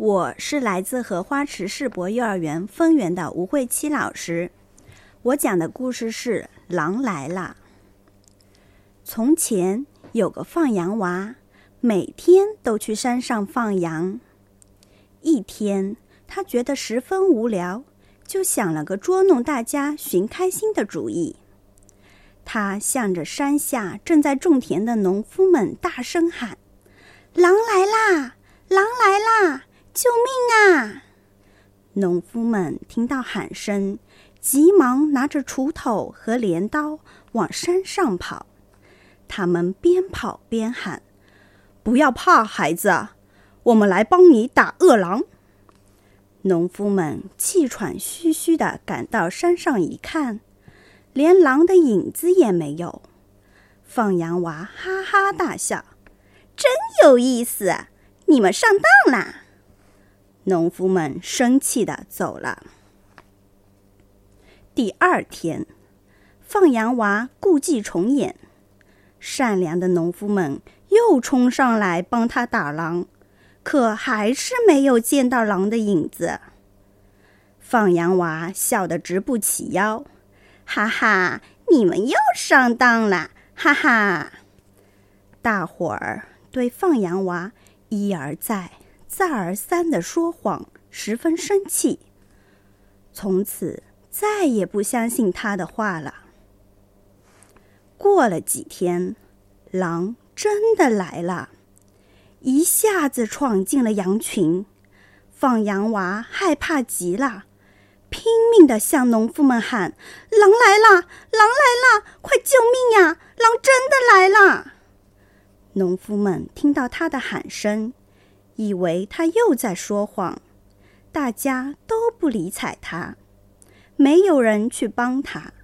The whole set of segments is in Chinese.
我是来自荷花池世博幼儿园丰源的吴慧七老师。我讲的故事是《狼来了》。从前有个放羊娃，每天都去山上放羊。一天，他觉得十分无聊，就想了个捉弄大家、寻开心的主意。他向着山下正在种田的农夫们大声喊：“狼来啦！狼来啦！”救命啊！农夫们听到喊声，急忙拿着锄头和镰刀往山上跑。他们边跑边喊：“不要怕，孩子，我们来帮你打恶狼。”农夫们气喘吁吁地赶到山上一看，连狼的影子也没有。放羊娃哈哈大笑：“真有意思，你们上当啦！”农夫们生气的走了。第二天，放羊娃故伎重演，善良的农夫们又冲上来帮他打狼，可还是没有见到狼的影子。放羊娃笑得直不起腰，哈哈，你们又上当了，哈哈！大伙儿对放羊娃一而再。再而三的说谎，十分生气。从此再也不相信他的话了。过了几天，狼真的来了，一下子闯进了羊群。放羊娃害怕极了，拼命的向农夫们喊：“狼来了！狼来了！快救命呀！狼真的来了！”农夫们听到他的喊声。以为他又在说谎，大家都不理睬他，没有人去帮他。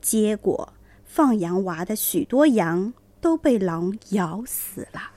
结果，放羊娃的许多羊都被狼咬死了。